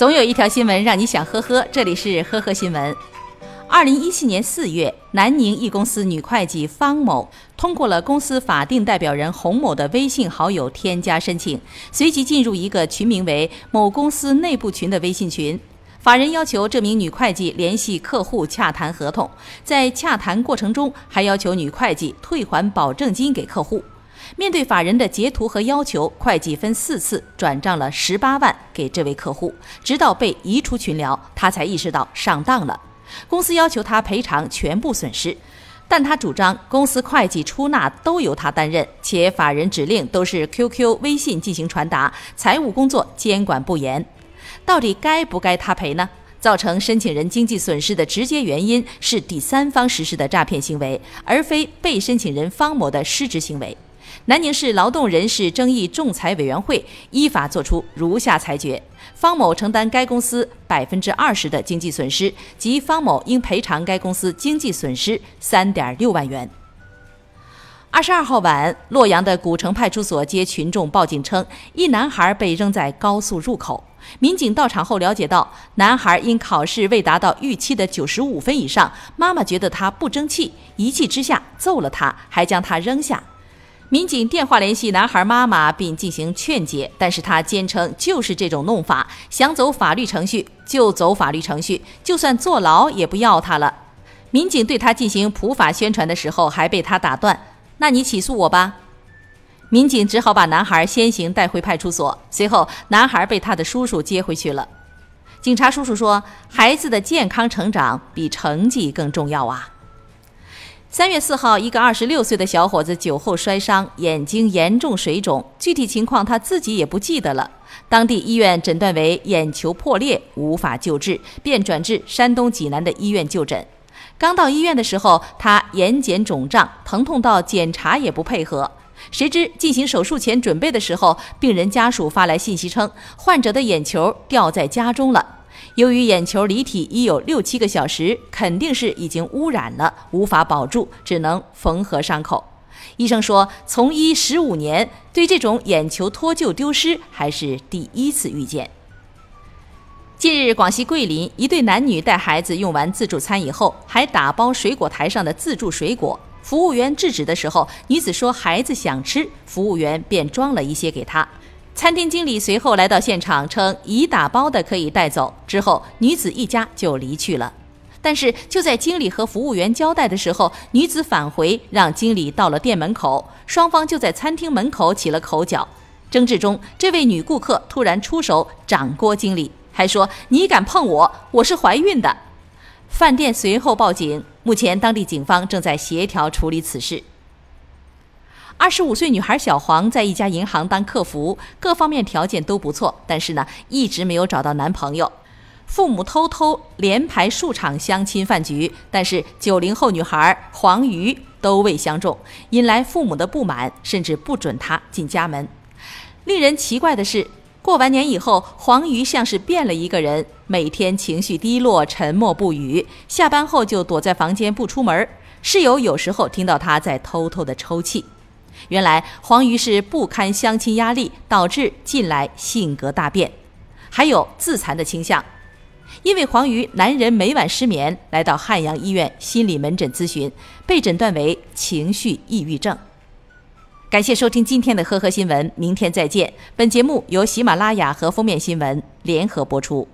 总有一条新闻让你想呵呵，这里是呵呵新闻。二零一七年四月，南宁一公司女会计方某通过了公司法定代表人洪某的微信好友添加申请，随即进入一个群名为“某公司内部群”的微信群。法人要求这名女会计联系客户洽谈合同，在洽谈过程中还要求女会计退还保证金给客户。面对法人的截图和要求，会计分四次转账了十八万给这位客户，直到被移出群聊，他才意识到上当了。公司要求他赔偿全部损失，但他主张公司会计出纳都由他担任，且法人指令都是 QQ、微信进行传达，财务工作监管不严。到底该不该他赔呢？造成申请人经济损失的直接原因是第三方实施的诈骗行为，而非被申请人方某的失职行为。南宁市劳动人事争议仲裁委员会依法作出如下裁决：方某承担该公司百分之二十的经济损失，即方某应赔偿该公司经济损失三点六万元。二十二号晚，洛阳的古城派出所接群众报警称，一男孩被扔在高速入口。民警到场后了解到，男孩因考试未达到预期的九十五分以上，妈妈觉得他不争气，一气之下揍了他，还将他扔下。民警电话联系男孩妈妈，并进行劝解，但是他坚称就是这种弄法，想走法律程序就走法律程序，就算坐牢也不要他了。民警对他进行普法宣传的时候，还被他打断：“那你起诉我吧。”民警只好把男孩先行带回派出所，随后男孩被他的叔叔接回去了。警察叔叔说：“孩子的健康成长比成绩更重要啊。”三月四号，一个二十六岁的小伙子酒后摔伤，眼睛严重水肿，具体情况他自己也不记得了。当地医院诊断为眼球破裂，无法救治，便转至山东济南的医院就诊。刚到医院的时候，他眼睑肿胀，疼痛到检查也不配合。谁知进行手术前准备的时候，病人家属发来信息称，患者的眼球掉在家中了。由于眼球离体已有六七个小时，肯定是已经污染了，无法保住，只能缝合伤口。医生说，从医十五年，对这种眼球脱臼丢失还是第一次遇见。近日，广西桂林一对男女带孩子用完自助餐以后，还打包水果台上的自助水果。服务员制止的时候，女子说孩子想吃，服务员便装了一些给她。餐厅经理随后来到现场，称已打包的可以带走。之后，女子一家就离去了。但是就在经理和服务员交代的时候，女子返回，让经理到了店门口，双方就在餐厅门口起了口角。争执中，这位女顾客突然出手掌掴经理，还说：“你敢碰我，我是怀孕的。”饭店随后报警，目前当地警方正在协调处理此事。二十五岁女孩小黄在一家银行当客服，各方面条件都不错，但是呢，一直没有找到男朋友。父母偷偷连排数场相亲饭局，但是九零后女孩黄瑜都未相中，引来父母的不满，甚至不准她进家门。令人奇怪的是，过完年以后，黄瑜像是变了一个人，每天情绪低落，沉默不语，下班后就躲在房间不出门。室友有时候听到她在偷偷的抽泣。原来黄瑜是不堪相亲压力，导致近来性格大变，还有自残的倾向。因为黄瑜男人每晚失眠，来到汉阳医院心理门诊咨询，被诊断为情绪抑郁症。感谢收听今天的呵呵新闻，明天再见。本节目由喜马拉雅和封面新闻联合播出。